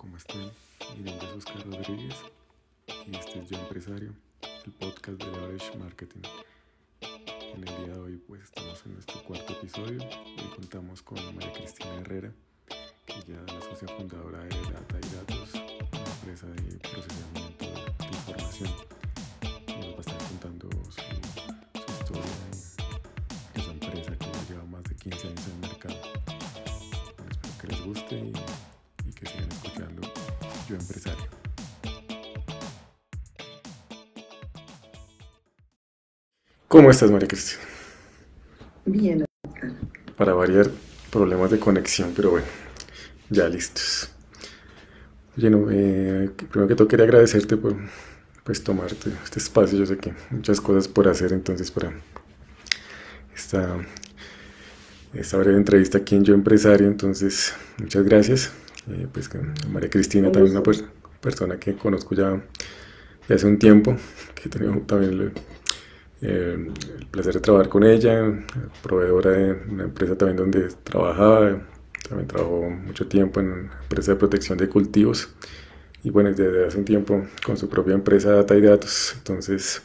¿cómo están? Mi nombre es Oscar Rodríguez y este es Yo Empresario, el podcast de Leverage Marketing. En el día de hoy pues estamos en nuestro cuarto episodio y contamos con María Cristina Herrera, que ya es la socia fundadora de Data y Datos, una empresa de procesamiento de información. ¿Cómo estás, María Cristina? Bien, Oscar. Para variar, problemas de conexión, pero bueno, ya listos. Oye, no, eh, primero que todo quería agradecerte por pues, tomarte este espacio. Yo sé que muchas cosas por hacer, entonces para esta, esta breve entrevista aquí en Yo Empresario, entonces muchas gracias. Eh, pues María Cristina también una per- persona que conozco ya de hace un tiempo, que también el, eh, el placer de trabajar con ella, proveedora de una empresa también donde trabajaba, también trabajó mucho tiempo en una empresa de protección de cultivos y bueno, desde hace un tiempo con su propia empresa Data y Datos, entonces...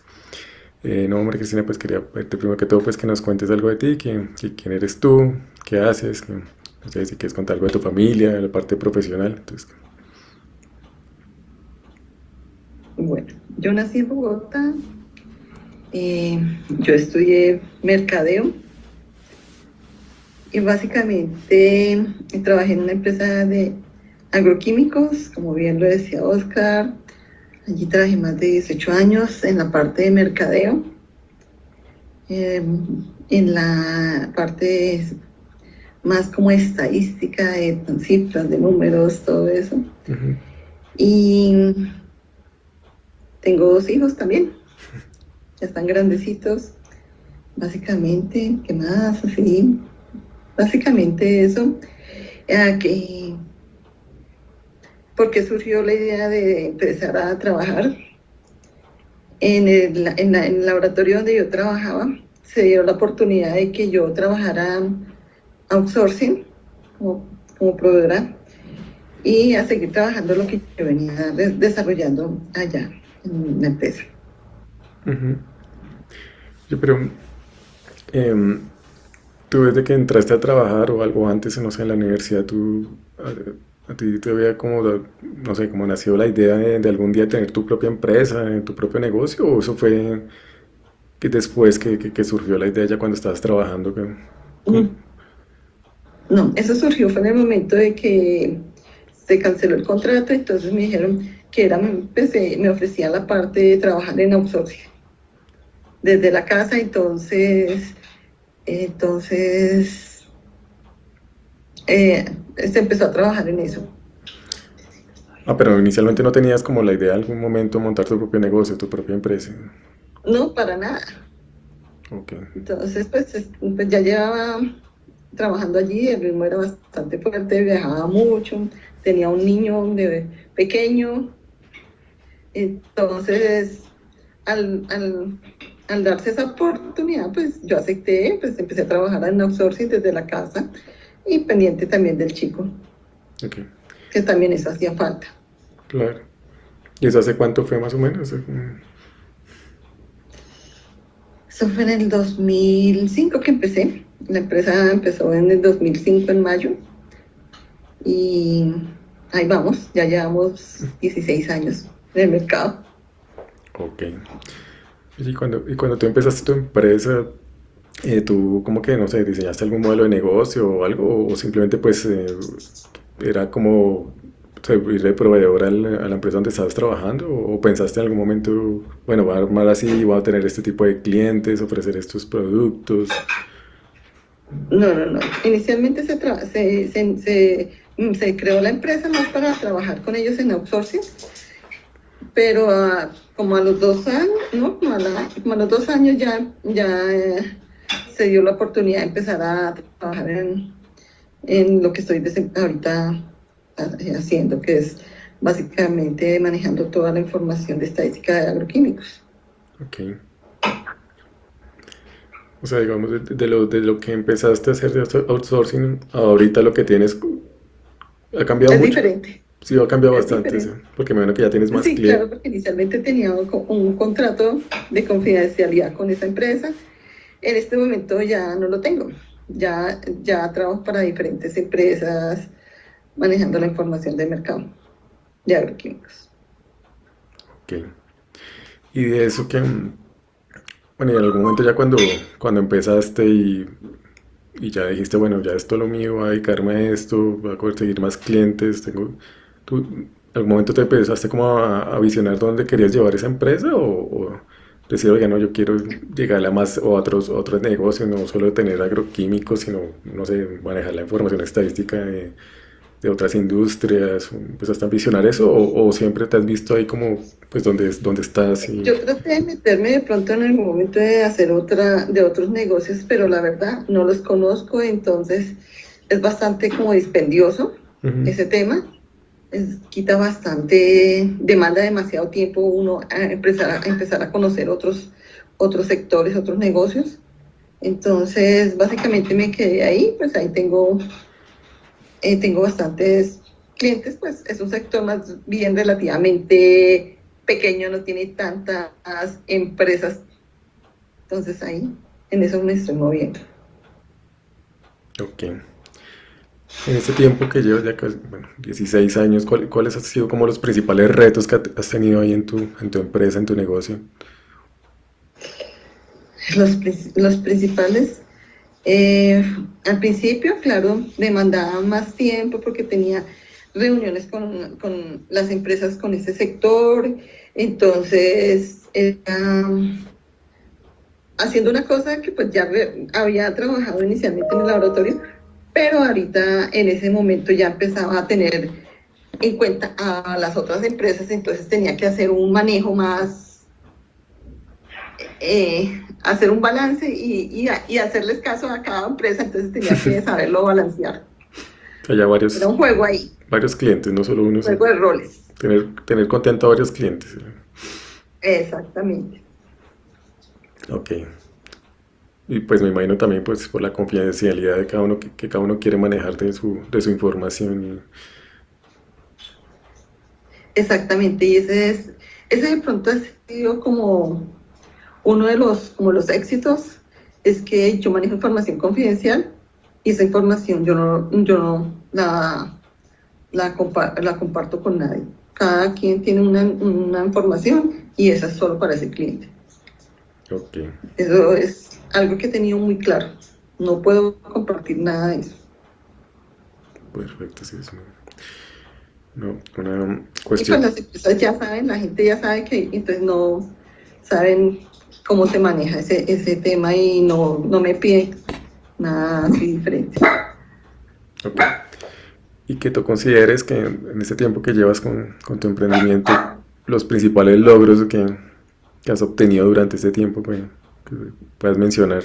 Eh, no, María Cristina, pues quería pedirte primero que todo pues que nos cuentes algo de ti, que, que quién eres tú, qué haces, que, no sé si quieres contar algo de tu familia, de la parte profesional. Entonces, Bueno, yo nací en Bogotá. Eh, yo estudié mercadeo. Y básicamente eh, trabajé en una empresa de agroquímicos, como bien lo decía Oscar. Allí trabajé más de 18 años en la parte de mercadeo. eh, en la parte más como estadística, de cifras, de números, todo eso. Y tengo dos hijos también. Ya están grandecitos. Básicamente, ¿qué más? Así. Básicamente eso. Ah, que, ¿Por qué surgió la idea de empezar a trabajar? En el, en la- en el laboratorio donde yo trabajaba, se dio la oportunidad de que yo trabajara outsourcing como, como proveedora y a seguir trabajando lo que yo venía de- desarrollando allá en la empresa. Yo, pero, em, tú desde que entraste a trabajar o algo antes, no sé, en la universidad, tú, a, ti te había como, no sé, como nació la idea de, algún día tener tu propia empresa, eh, tu propio negocio, o eso fue que después que, surgió la idea ya cuando estabas trabajando? que- Mm. No, eso surgió fue en el momento de que se canceló el contrato, entonces me dijeron que era, me ofrecían la parte de trabajar en outsourcing desde la casa, entonces, entonces eh, se empezó a trabajar en eso. Ah, pero inicialmente no tenías como la idea en algún momento montar tu propio negocio, tu propia empresa. No, para nada. Ok. Entonces, pues, es- pues, ya llevaba trabajando allí, el ritmo era bastante fuerte, viajaba mucho, tenía un niño de pequeño. Entonces, al, al, al darse esa oportunidad, pues yo acepté, pues empecé a trabajar en outsourcing desde la casa y pendiente también del chico, Ok, que también eso hacía falta. claro. ¿Y eso hace cuánto fue más o menos? Eso fue en el 2005 que empecé. La empresa empezó en el 2005, en mayo. Y ahí vamos, ya llevamos 16 años en el mercado. Ok. Y cuando, y cuando tú empezaste tu empresa, eh, tú como que, no sé, diseñaste algún modelo de negocio o algo, o simplemente pues eh, era como servir de proveedor al- a la empresa donde estabas trabajando, o pensaste en algún momento, bueno, voy a armar así, voy a tener este tipo de clientes, ofrecer estos productos. No, no, no. Inicialmente se, se, se- mm, se creó la empresa más para trabajar con ellos en outsourcing, pero ah, como a los dos años, ¿no? Como a, la- como a los dos años ya, ya eh, se dio la oportunidad de empezar a trabajar en, en lo que estoy ahorita ah, haciendo, que es básicamente manejando toda la información de estadística de agroquímicos. Ok. O sea, digamos, de, de lo, de lo que empezaste a hacer de outsourcing, ahorita lo que tienes ha cambiado Es mucho. diferente. Sí, ha cambiado bastante, porque me imagino que ya tienes más sí, claro, porque inicialmente tenía un, contrato de confidencialidad con esa empresa. En este momento ya no lo tengo. Ya, ya trabajo para diferentes empresas manejando la información de mercado de agroquímicos. Ok. Y de eso que, bueno, y en algún momento ya cuando, cuando empezaste y y ya dijiste, bueno, ya esto lo mío, voy a dedicarme a esto, voy a conseguir más clientes, tengo... ¿Tú en algún momento te empezaste como a, visionar dónde querías llevar esa empresa o, o decir, oye, no, yo quiero llegar a más o otros, otros negocios, no solo tener agroquímicos, sino, no sé, manejar la información estadística de de otras industrias? ¿Empezaste a visionar eso o, siempre te has visto ahí como, pues, dónde, dónde estás? Y... Yo traté de meterme de pronto en algún momento de hacer otra, de otros negocios, pero la verdad no los conozco, entonces es bastante como dispendioso ese tema. Quita bastante, demanda demasiado tiempo uno a empezar a, empezar a conocer otros, otros sectores, otros negocios. Entonces, básicamente me quedé ahí, pues ahí tengo eh, tengo bastantes clientes, pues es un sector más bien relativamente pequeño, no tiene tantas empresas. Entonces ahí, en eso me estoy moviendo. Ok. En este tiempo que llevas ya casi, bueno, 16 años, ¿cuáles han sido como los principales retos que has tenido ahí en tu, en tu empresa, en tu negocio? Los, los principales eh, al principio, claro, demandaba más tiempo porque tenía reuniones con, con las empresas con ese sector, entonces haciendo una cosa que pues ya había trabajado inicialmente en el laboratorio, pero ahorita en ese momento ya empezaba a tener en cuenta a las otras empresas, entonces tenía que hacer un manejo más eh, hacer un balance y, y, hacerles caso a cada empresa, entonces tenía que saberlo balancear. Había varios, Era un juego ahí. Varios clientes, no solo uno. Un juego de roles. Tener, tener contento a varios clientes. Exactamente. Ok. Y pues me imagino también pues por la confidencialidad de cada uno que, cada uno quiere manejar de su, de su información. Exactamente, y ese es, ese de pronto ha sido como uno de los, como los éxitos es que yo manejo información confidencial y esa información yo no, yo no la, la, comparto con nadie. Cada quien tiene una, información y esa es solo para ese cliente. Okay. Eso es algo que he tenido muy claro. No puedo compartir nada de eso. Perfecto, sí, es no, una cuestión. Y pues las empresas ya saben, la gente ya sabe que entonces no saben cómo se maneja ese, ese tema y no, no me pide nada así diferente. Ok. ¿Y que tú consideres que en este tiempo que llevas con, con tu emprendimiento, los principales logros que, que, has obtenido durante este tiempo, pues, que puedas mencionar?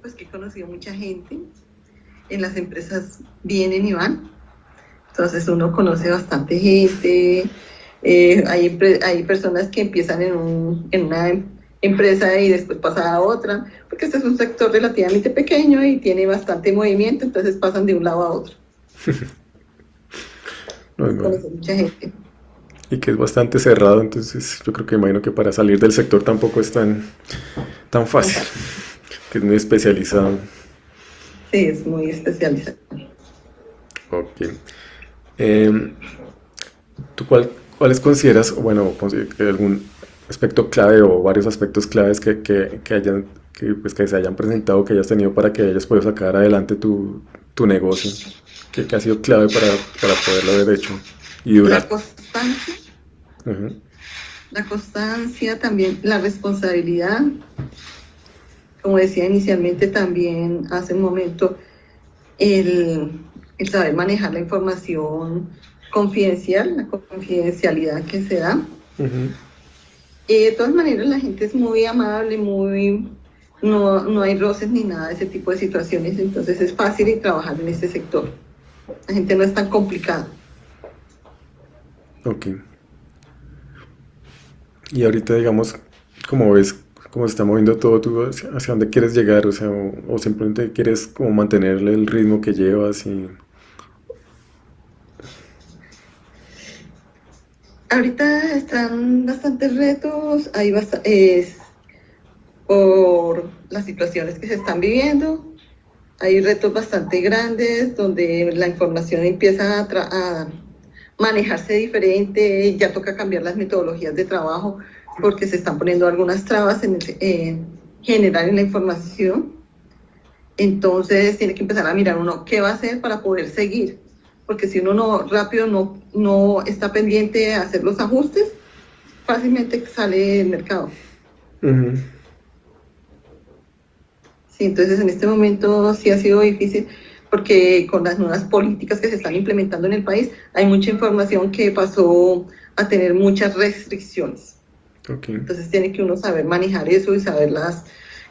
Pues que he conocido mucha gente, en las empresas vienen y van, entonces uno conoce bastante gente, eh, hay, hay personas que empiezan en, un, en una empresa y después pasan a otra, porque este es un sector relativamente pequeño y tiene bastante movimiento, entonces pasan de un lado a otro. mucha gente. Y que es bastante cerrado, entonces yo creo que imagino que para salir del sector tampoco es tan, tan fácil, que es muy especializado. Sí, es muy especializado. Ok. Eh, ¿Tú cuál ¿Cuáles consideras, bueno, algún aspecto clave o varios aspectos claves que, que, hayan, que, pues, que se hayan presentado, que hayas tenido para que hayas podido sacar adelante tu, tu negocio? ¿Qué, ha sido clave para, para, poderlo haber hecho y durar? La constancia. La constancia, también la responsabilidad. Como decía inicialmente también hace un momento, el, el saber manejar la información confidencial, la confidencialidad que se da. y de todas maneras, la gente es muy amable, muy no, no hay roces ni nada de ese tipo de situaciones, entonces es fácil trabajar en este sector. La gente no es tan complicada. Ok. Y ahorita, digamos, como ves, cómo se está moviendo todo, tú hacia, dónde quieres llegar, o sea, o, simplemente quieres como mantenerle el ritmo que llevas y... Ahorita están bastantes retos, hay es por las situaciones que se están viviendo, hay retos bastante grandes donde la información empieza a, manejarse diferente, ya toca cambiar las metodologías de trabajo porque se están poniendo algunas trabas en general en la información. Entonces tiene que empezar a mirar uno qué va a hacer para poder seguir, porque si uno no rápido no, no está pendiente de hacer los ajustes, fácilmente sale del mercado. Sí, entonces en este momento sí ha sido difícil porque con las nuevas políticas que se están implementando en el país hay mucha información que pasó a tener muchas restricciones. Entonces tiene que uno saber manejar eso y saber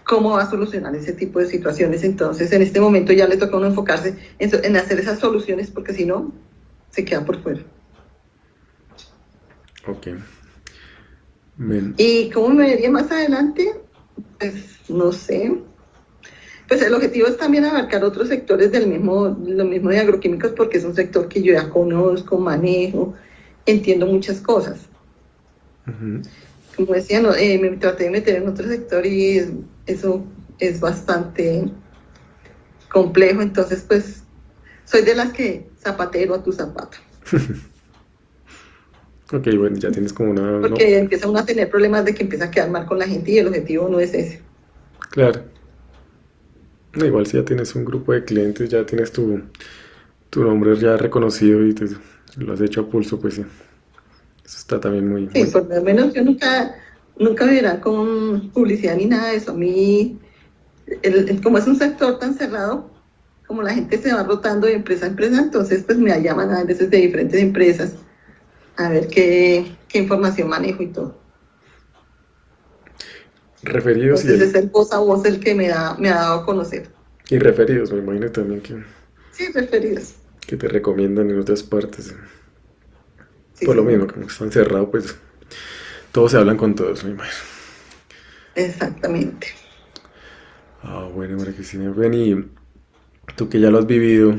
cómo va a solucionar ese tipo de situaciones. Entonces en este momento ya le toca a uno enfocarse en, hacer esas soluciones porque si no, se queda por fuera. Ok. ¿Y cómo me vería más adelante? Pues no sé pues el objetivo es también abarcar otros sectores del mismo, lo mismo de agroquímicos, porque es un sector que yo ya conozco, manejo, entiendo muchas cosas. Como decía, eh, me traté de meter en otro sector y eso es bastante complejo, entonces pues soy de las que zapatero a tu zapato. ok, bueno, ya tienes como una... Porque empieza uno a tener problemas de que empieza a quedar mal con la gente y el objetivo no es ese. Claro. Igual si ya tienes un grupo de clientes, ya tienes tu, tu nombre ya reconocido y te, lo has hecho a pulso, pues sí. Eso está también muy... Sí, por lo menos yo nunca, nunca verá con publicidad ni nada de eso. A mí, como es un sector tan cerrado, como la gente se va rotando de empresa a empresa, entonces pues me llaman a veces de diferentes empresas a ver qué, qué información manejo y todo. Referidos. Entonces es el voz a voz el que me, da, me ha dado a conocer. Y referidos, me imagino también que... Sí, referidos. Que te recomiendan en otras partes. Por lo mismo, como están cerrados, pues todos se hablan con todos, me imagino. Exactamente. Ah, bueno, María Cristina, ven y tú que ya lo has vivido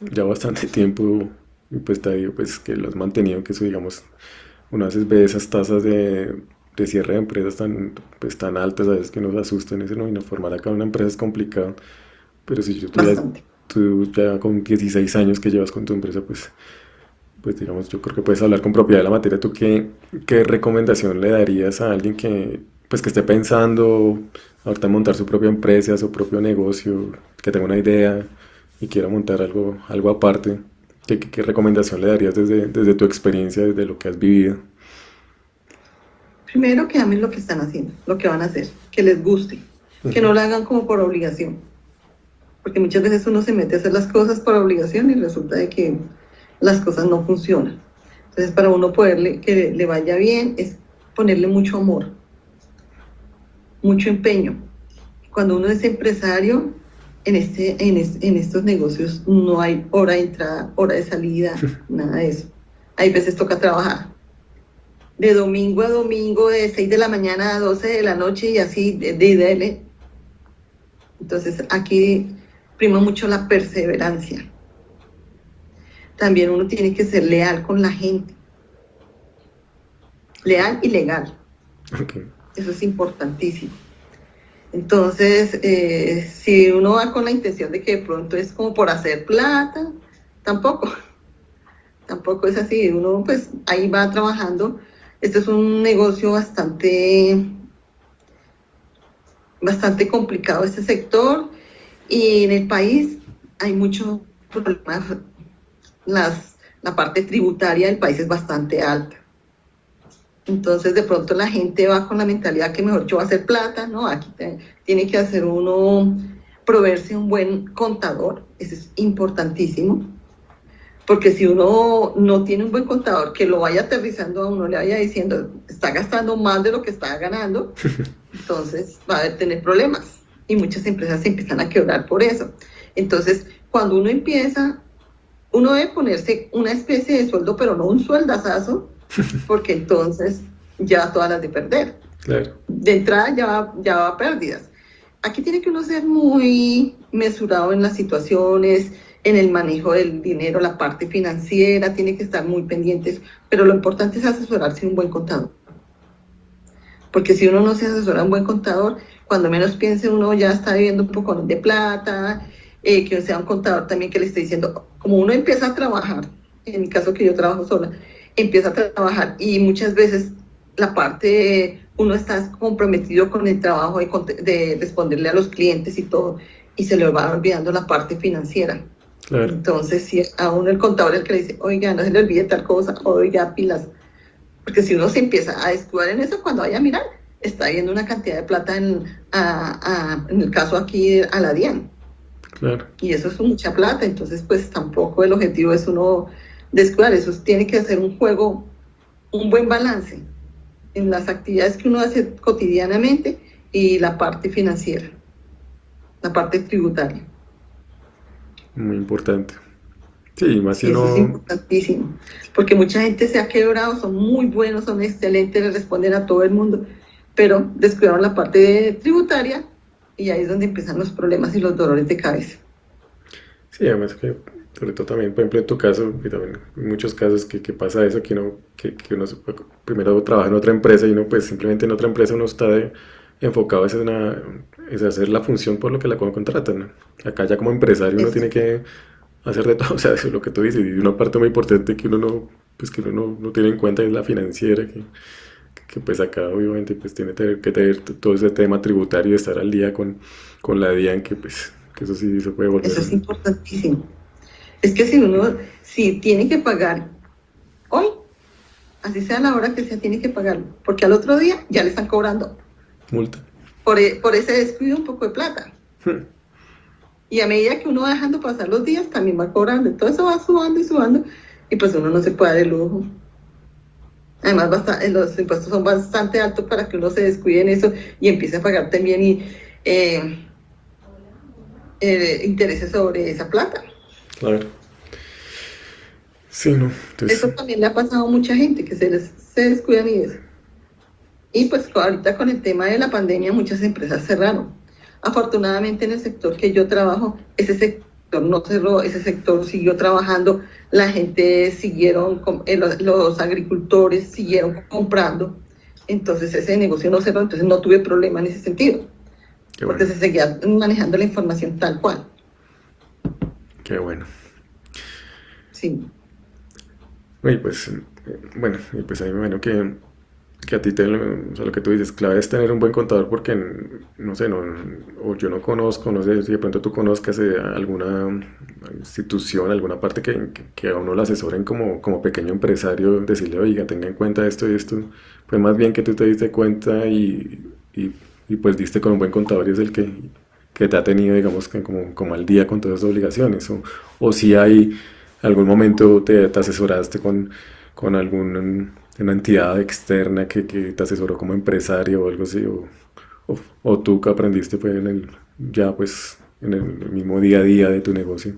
ya bastante tiempo y pues te digo pues que lo has mantenido, que eso digamos, uno a veces ve esas tasas de de cierre de empresas tan, pues, tan altas, a veces que nos asustan eso, ¿no? Y no formar acá una empresa es complicado. Pero si yo tú ya, tú ya con 16 años que llevas con tu empresa, pues, pues digamos, yo creo que puedes hablar con propiedad de la materia. ¿Tú qué, qué recomendación le darías a alguien que, pues, que esté pensando ahorita montar su propia empresa, su propio negocio, que tenga una idea y quiera montar algo, algo aparte? ¿Qué, qué, recomendación le darías desde, desde tu experiencia, desde lo que has vivido? Primero que amen lo que están haciendo, lo que van a hacer, que les guste, que no lo hagan como por obligación. Porque muchas veces uno se mete a hacer las cosas por obligación y resulta de que las cosas no funcionan. Entonces, para uno poderle que le vaya bien es ponerle mucho amor, mucho empeño. Cuando uno es empresario, en, este, en, en estos negocios no hay hora de entrada, hora de salida, nada de eso. Hay veces toca trabajar de domingo a domingo, de 6 de la mañana a 12 de la noche y así de, de, Entonces aquí prima mucho la perseverancia. También uno tiene que ser leal con la gente. Leal y legal. Eso es importantísimo. Entonces, eh, si uno va con la intención de que de pronto es como por hacer plata, tampoco. Tampoco es así. Uno pues ahí va trabajando este es un negocio bastante, bastante complicado, este sector, y en el país hay muchos problemas. La parte tributaria del país es bastante alta. Entonces, de pronto la gente va con la mentalidad que mejor yo voy a hacer plata, ¿no? Aquí tiene que hacer uno, proveerse un buen contador, eso es importantísimo porque si uno no tiene un buen contador que lo vaya aterrizando a uno, le vaya diciendo, está gastando más de lo que está ganando, entonces va a tener problemas. Y muchas empresas se empiezan a quebrar por eso. Entonces, cuando uno empieza, uno debe ponerse una especie de sueldo, pero no un sueldazazo, porque entonces ya todas las de perder. De entrada ya va, ya va a pérdidas. Aquí tiene que uno ser muy mesurado en las situaciones, en el manejo del dinero, la parte financiera, tiene que estar muy pendientes, pero lo importante es asesorarse un buen contador. Porque si uno no se asesora un buen contador, cuando menos piense uno ya está viviendo un poco de plata, eh, que sea un contador también que le esté diciendo, como uno empieza a trabajar, en mi caso que yo trabajo sola, empieza a trabajar y muchas veces la parte, uno está comprometido con el trabajo de, de responderle a los clientes y todo, y se le va olvidando la parte financiera. Entonces, si a uno el contador es el que le dice, oiga, no se le olvide tal cosa, oiga, pilas. Porque si uno se empieza a descuidar en eso, cuando vaya a mirar, está viendo una cantidad de plata en, en el caso aquí a la DIAN. Y eso es mucha plata, entonces pues tampoco el objetivo es uno descuidar, eso tiene que hacer un juego, un buen balance en las actividades que uno hace cotidianamente y la parte financiera, la parte tributaria. Muy importante. Sí, más si Eso es importantísimo, porque mucha gente se ha quebrado, son muy buenos, son excelentes, le responden a todo el mundo, pero descuidaron la parte tributaria y ahí es donde empiezan los problemas y los dolores de cabeza. Sí, además que sobre todo también, por ejemplo, en tu caso, y también en muchos casos que, que pasa eso, que uno, que, que, uno primero trabaja en otra empresa y uno pues simplemente en otra empresa uno está enfocado en una, es hacer la función por lo que la contratan. Acá ya como empresario uno tiene que hacer de todo, o sea, eso es lo que tú dices, y una parte muy importante que uno no, pues que uno no, no tiene en cuenta es la financiera, que, que pues acá obviamente pues tiene que tener todo ese tema tributario y estar al día con, con la DIAN, que pues que eso sí se puede volver. Eso es importantísimo. Es que si uno, si tiene que pagar hoy, así sea la hora que sea, tiene que pagarlo, porque al otro día ya le están cobrando. Multa. Por, e, por ese descuido un poco de plata. Hmm. Y a medida que uno va dejando pasar los días, también va cobrando. Todo eso va subando y subando, y pues uno no se puede dar el lujo. Además, eh, los impuestos son bastante altos para que uno se descuide en eso y empiece a pagar también y, eh, eh, intereses sobre esa plata. Claro. Sí, ¿no? Eso también le ha pasado a mucha gente que se, les, se descuidan y eso. Y pues ahorita con el tema de la pandemia muchas empresas cerraron. Afortunadamente en el sector que yo trabajo, ese sector no cerró, ese sector siguió trabajando, la gente siguieron, eh, los, agricultores siguieron comprando, entonces ese negocio no cerró, entonces no tuve problema en ese sentido, porque se seguía manejando la información tal cual. Qué bueno. Sí. Y pues, eh, bueno, y pues ahí me imagino que que a ti te, o sea, lo que tú dices, clave es tener un buen contador porque, no sé, no, o yo no conozco, no sé si de pronto tú conozcas eh, alguna institución, alguna parte que, que, a uno lo asesoren como, como pequeño empresario, decirle, oiga, tenga en cuenta esto y esto, pues más bien que tú te diste cuenta y, y, pues diste con un buen contador y es el que, que te ha tenido, digamos, como, como al día con todas esas obligaciones, o, o si hay algún momento te, te asesoraste con, con algún una entidad externa que, que, te asesoró como empresario o algo así, o, o, tú que aprendiste fue en el, ya pues en el mismo día a día de tu negocio.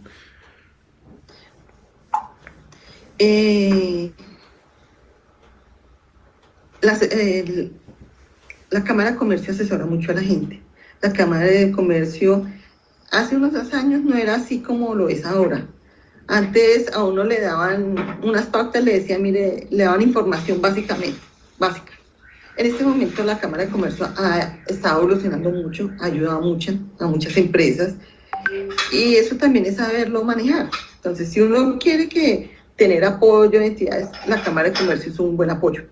Eh, la, la Cámara de Comercio asesora mucho a la gente. La Cámara de Comercio hace unos años no era así como lo es ahora. Antes a uno le daban unas pautas, le decían, mire, le daban información básicamente, básica. En este momento la Cámara de Comercio ha estado evolucionando mucho, ha ayudado mucho a muchas empresas y eso también es saberlo manejar. Entonces, si uno quiere que tener apoyo de entidades, la Cámara de Comercio es un buen apoyo.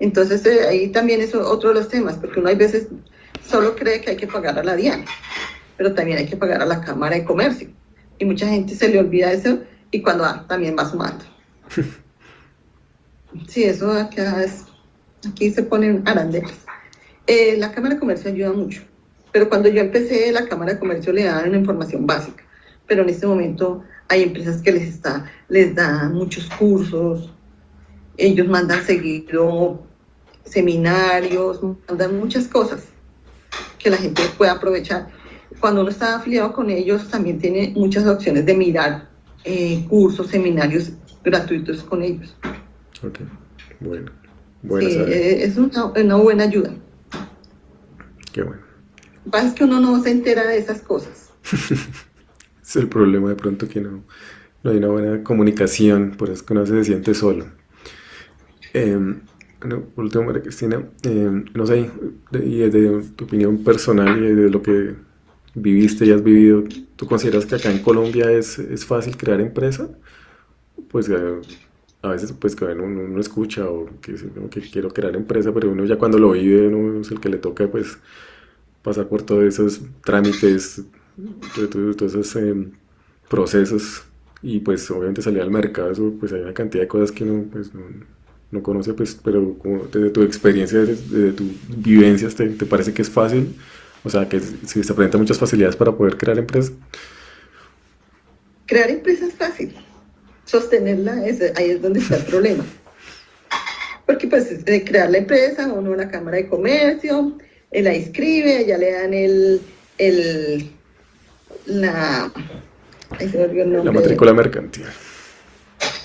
Entonces, eh, ahí también es otro de los temas, porque uno hay veces solo cree que hay que pagar a la DIAN, pero también hay que pagar a la Cámara de Comercio y mucha gente se le olvida eso y cuando va, también va sumando. sí, eso acá es, aquí se ponen arandelas. Eh, la Cámara de Comercio ayuda mucho, pero cuando yo empecé, la Cámara de Comercio le daban una información básica, pero en este momento hay empresas que les, está, les dan muchos cursos, ellos mandan seguido seminarios, mandan muchas cosas que la gente puede aprovechar cuando uno está afiliado con ellos, también tiene muchas opciones de mirar eh, cursos, seminarios gratuitos con ellos. Ok, bueno. sí, eh, es una, una, buena ayuda. Qué bueno. Lo que pasa es que uno no se entera de esas cosas. es el problema de pronto que no, no hay una buena comunicación, por eso que uno se siente solo. Eh, bueno, último, María Cristina, eh, no sé, y desde tu opinión personal y de lo que viviste y has vivido, ¿tú consideras que acá en Colombia es, es fácil crear empresa? Pues eh, a veces pues que uno, uno, escucha o que, que, quiero crear empresa, pero uno ya cuando lo vive, uno es el que le toca pues pasar por todos esos trámites, todos esos eh, procesos y pues obviamente salir al mercado, eso, pues hay una cantidad de cosas que uno pues no, no conoce, pues, pero como desde tu experiencia, desde, tu vivencias, ¿te, ¿te, parece que es fácil? O sea, que si se presentan muchas facilidades para poder crear empresas. Crear empresas es fácil, sostenerla, es, ahí es donde está el problema. Porque pues de crear la empresa, uno una cámara de comercio, él la inscribe, ya le dan el, el la, la matrícula mercantil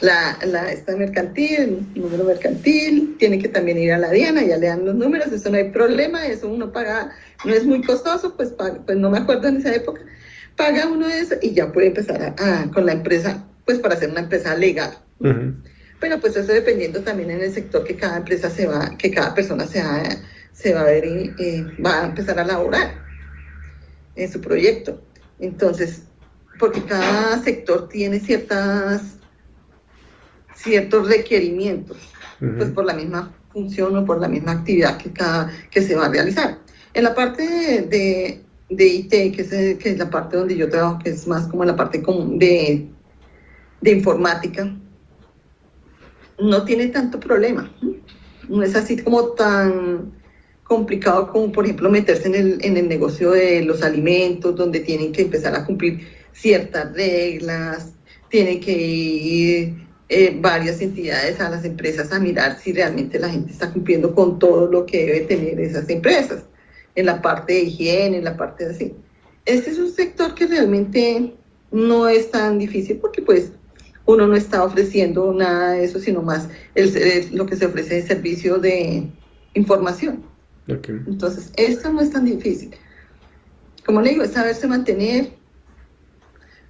la, la esta mercantil, número mercantil, tiene que también ir a la Diana, ya le dan los números, eso no hay problema, eso uno paga, no es muy costoso, pues, pues no me acuerdo en esa época, paga uno eso y ya puede empezar a, con la empresa, pues para hacer una empresa legal. Pero pues eso dependiendo también en el sector que cada empresa se va, que cada persona se va, se va a ver y va a empezar a laborar en su proyecto. Entonces, porque cada sector tiene ciertas ciertos requerimientos, pues por la misma función o por la misma actividad que, cada, que se va a realizar. En la parte de, de, IT, que es, que es, la parte donde yo trabajo, que es más como la parte de, de informática, no tiene tanto problema. No es así como tan complicado como, por ejemplo, meterse en el, en el negocio de los alimentos, donde tienen que empezar a cumplir ciertas reglas, tienen que ir eh, varias entidades a las empresas a mirar si realmente la gente está cumpliendo con todo lo que debe tener esas empresas, en la parte de higiene, en la parte de así. Este es un sector que realmente no es tan difícil porque pues uno no está ofreciendo nada de eso, sino más el, lo que se ofrece es servicio de información. Entonces, esto no es tan difícil. Como le digo, es saberse mantener,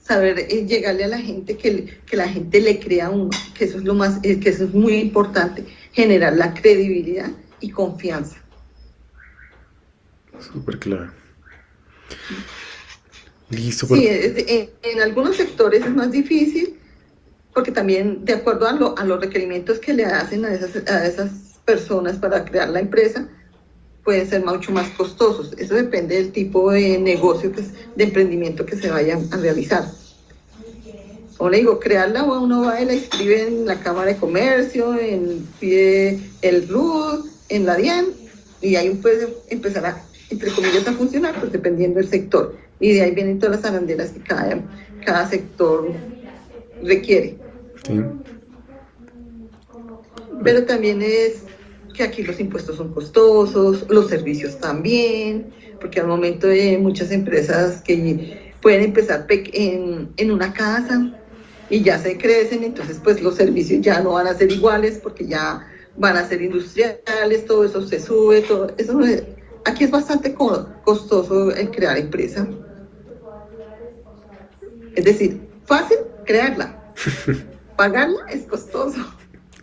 saber eh, llegarle a la gente, que, que, la gente le crea a uno, que eso es lo más, eh, que eso es muy importante, generar la credibilidad y confianza. Súper claro. Listo. Sí, en, algunos sectores es más difícil, porque también de acuerdo a, a los requerimientos que le hacen a esas, a esas personas para crear la empresa, pueden ser mucho más costosos. Eso depende del tipo de negocio, que, de emprendimiento que se vaya a realizar. Como le digo, crearla, uno va y la escribe en la Cámara de Comercio, en, pide el RUD, en la DIAN, y ahí puede empezar a, entre comillas, a funcionar, pues dependiendo del sector. Y de ahí vienen todas las arandelas que cada, cada sector requiere. Pero también es que aquí los impuestos son costosos, los servicios también, porque al momento de muchas empresas que pueden empezar en, en una casa y ya se crecen, entonces pues los servicios ya no van a ser iguales porque ya van a ser industriales, todo eso se sube, todo eso aquí es bastante costoso el crear empresa. Es decir, fácil crearla, pagarla es costoso.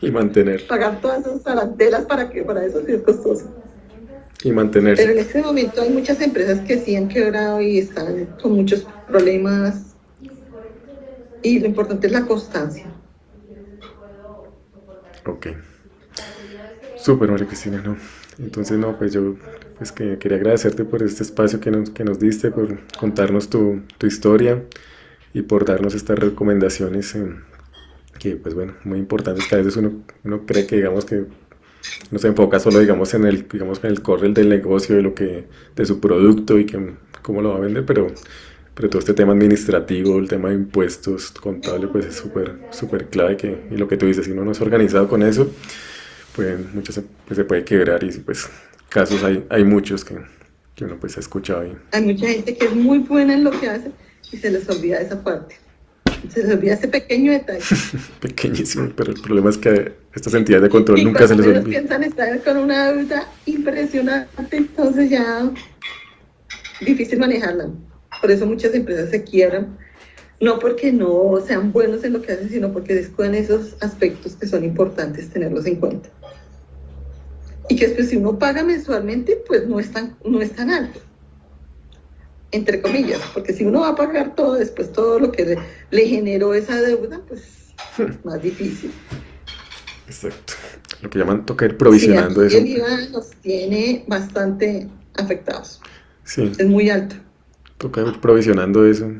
Y mantener. Pagar todas esas arandelas para que para eso sí es costoso. Y mantenerse. Pero en este momento hay muchas empresas que sí han quebrado y están con muchos problemas. Y lo importante es la constancia. Ok. Súper, María Cristina, ¿no? Entonces, no, pues yo pues que quería agradecerte por este espacio que nos, que nos diste, por contarnos tu, tu historia y por darnos estas recomendaciones que pues bueno, muy importante es que a veces uno, uno cree que digamos que no se enfoca solo digamos en el digamos en el core del negocio de lo que de su producto y que cómo lo va a vender pero pero todo este tema administrativo el tema de impuestos contable pues es súper súper clave que y lo que tú dices si uno no es organizado con eso pues muchas pues, se puede quebrar y pues casos hay hay muchos que, que uno pues ha escuchado hay mucha gente que es muy buena en lo que hace y se les olvida esa parte Se les olvida ese pequeño detalle. Pequeñísimo, pero el problema es que estas entidades de control nunca se les olvida. piensan estar con una deuda impresionante, entonces ya difícil manejarla. Por eso muchas empresas se quiebran, no porque no sean buenos en lo que hacen, sino porque descuidan esos aspectos que son importantes tenerlos en cuenta. Y que después si uno paga mensualmente, pues no es tan, no es tan alto entre comillas, porque si uno va a pagar todo, después todo lo que le, le generó esa deuda, pues más difícil. Exacto. Lo que llaman toca ir provisionando sí, eso. El IVA nos tiene bastante afectados. Sí. Es muy alto. Toca ir provisionando eso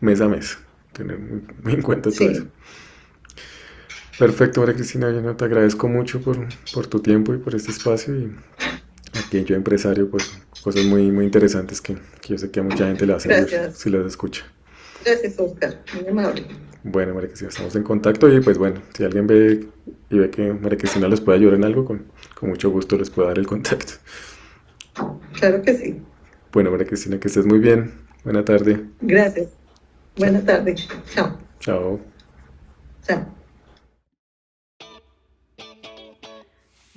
mes a mes. Tener muy, muy en cuenta todo Sí. eso. Perfecto, María Cristina. Yo no te agradezco mucho por, por tu tiempo y por este espacio. Y aquí yo, empresario, pues cosas muy, muy interesantes que, que yo sé que a mucha gente le Gracias. si las escucha. Gracias, Oscar. Muy amable. Bueno, María Cristina, estamos en contacto y pues bueno, si alguien ve y ve que María Cristina les puede ayudar en algo, con, con mucho gusto les puedo dar el contacto. Claro que sí. Bueno, María Cristina, que estés muy bien. Buena tarde. Gracias. Buenas tardes. Chao. Chao. Chao.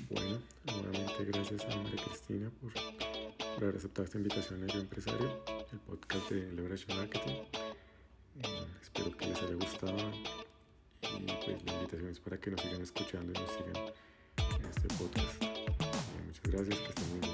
Bueno, nuevamente gracias a María Cristina por, por haber aceptado esta invitación a Yo Empresario, el podcast de Leverage Marketing. Eh, espero que les haya gustado y pues la invitación es para que nos sigan escuchando y nos sigan en este podcast. Eh, muchas gracias, que estén muy bien.